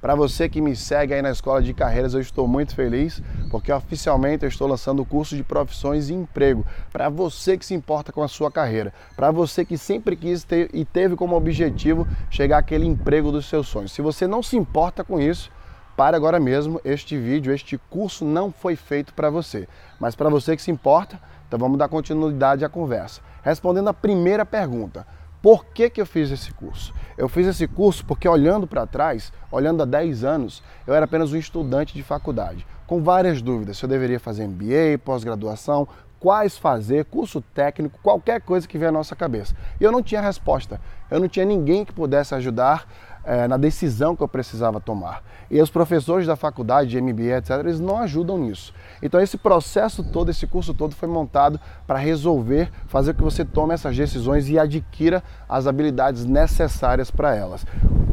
Para você que me segue aí na Escola de Carreiras, eu estou muito feliz porque oficialmente eu estou lançando o curso de profissões e emprego. Para você que se importa com a sua carreira, para você que sempre quis ter e teve como objetivo chegar àquele emprego dos seus sonhos. Se você não se importa com isso, Pare agora mesmo, este vídeo, este curso não foi feito para você. Mas para você que se importa, então vamos dar continuidade à conversa. Respondendo a primeira pergunta, por que, que eu fiz esse curso? Eu fiz esse curso porque olhando para trás, olhando há 10 anos, eu era apenas um estudante de faculdade, com várias dúvidas se eu deveria fazer MBA, pós-graduação, quais fazer, curso técnico, qualquer coisa que vier à nossa cabeça. E eu não tinha resposta. Eu não tinha ninguém que pudesse ajudar é, na decisão que eu precisava tomar. E os professores da faculdade, de MBA, etc., eles não ajudam nisso. Então esse processo todo, esse curso todo foi montado para resolver, fazer com que você tome essas decisões e adquira as habilidades necessárias para elas.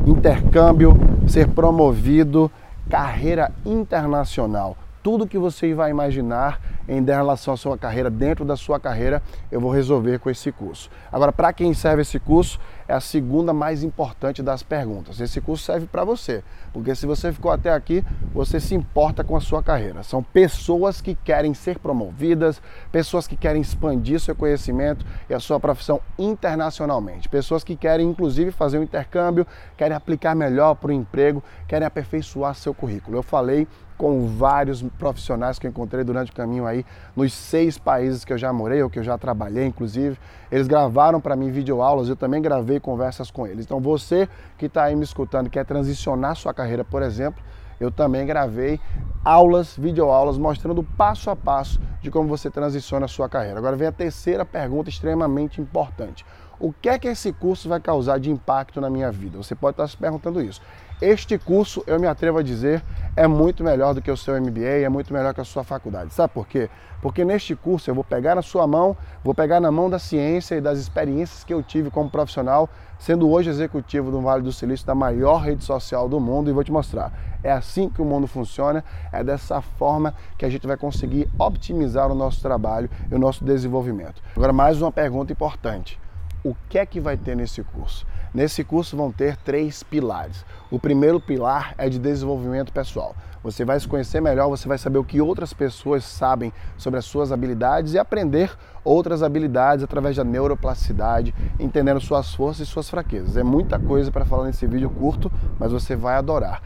Intercâmbio, ser promovido, carreira internacional tudo que você vai imaginar em relação à sua carreira, dentro da sua carreira, eu vou resolver com esse curso. Agora, para quem serve esse curso, é a segunda mais importante das perguntas. Esse curso serve para você, porque se você ficou até aqui, você se importa com a sua carreira. São pessoas que querem ser promovidas, pessoas que querem expandir seu conhecimento e a sua profissão internacionalmente, pessoas que querem inclusive fazer um intercâmbio, querem aplicar melhor para o emprego, querem aperfeiçoar seu currículo. Eu falei com vários profissionais que eu encontrei durante o caminho aí, nos seis países que eu já morei, ou que eu já trabalhei, inclusive. Eles gravaram para mim videoaulas, eu também gravei conversas com eles. Então você que está aí me escutando, quer transicionar sua carreira, por exemplo, eu também gravei aulas, videoaulas, mostrando passo a passo de como você transiciona a sua carreira. Agora vem a terceira pergunta extremamente importante. O que é que esse curso vai causar de impacto na minha vida? Você pode estar se perguntando isso. Este curso, eu me atrevo a dizer, é muito melhor do que o seu MBA, é muito melhor que a sua faculdade. Sabe por quê? Porque neste curso eu vou pegar na sua mão, vou pegar na mão da ciência e das experiências que eu tive como profissional, sendo hoje executivo do Vale do Silício, da maior rede social do mundo, e vou te mostrar. É assim que o mundo funciona, é dessa forma que a gente vai conseguir optimizar o nosso trabalho e o nosso desenvolvimento. Agora, mais uma pergunta importante o que é que vai ter nesse curso? Nesse curso vão ter três pilares. O primeiro pilar é de desenvolvimento pessoal. Você vai se conhecer melhor, você vai saber o que outras pessoas sabem sobre as suas habilidades e aprender outras habilidades através da neuroplasticidade, entendendo suas forças e suas fraquezas. É muita coisa para falar nesse vídeo curto, mas você vai adorar.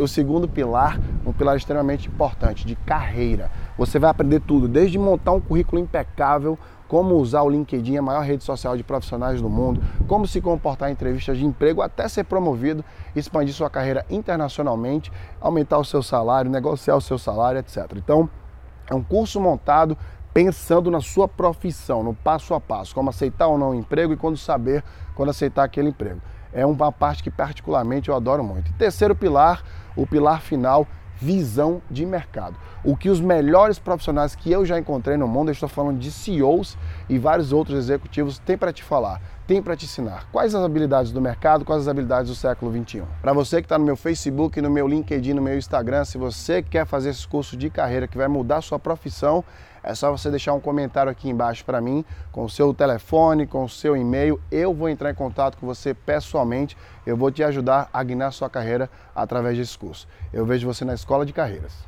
O segundo pilar, um pilar extremamente importante, de carreira. Você vai aprender tudo, desde montar um currículo impecável, como usar o LinkedIn, a maior rede social de profissionais do mundo, como se comportar em entrevistas de emprego até ser promovido, expandir sua carreira internacionalmente, aumentar o seu salário, negociar o seu salário, etc. Então, é um curso montado pensando na sua profissão, no passo a passo, como aceitar ou não o emprego e quando saber quando aceitar aquele emprego. É uma parte que particularmente eu adoro muito. E terceiro pilar, o pilar final, visão de mercado. O que os melhores profissionais que eu já encontrei no mundo, eu estou falando de CEOs e vários outros executivos, têm para te falar, têm para te ensinar. Quais as habilidades do mercado, quais as habilidades do século 21. Para você que está no meu Facebook, no meu LinkedIn, no meu Instagram, se você quer fazer esse curso de carreira que vai mudar sua profissão, é só você deixar um comentário aqui embaixo para mim, com o seu telefone, com o seu e-mail. Eu vou entrar em contato com você pessoalmente. Eu vou te ajudar a guiar sua carreira através desse curso. Eu vejo você na Escola de Carreiras.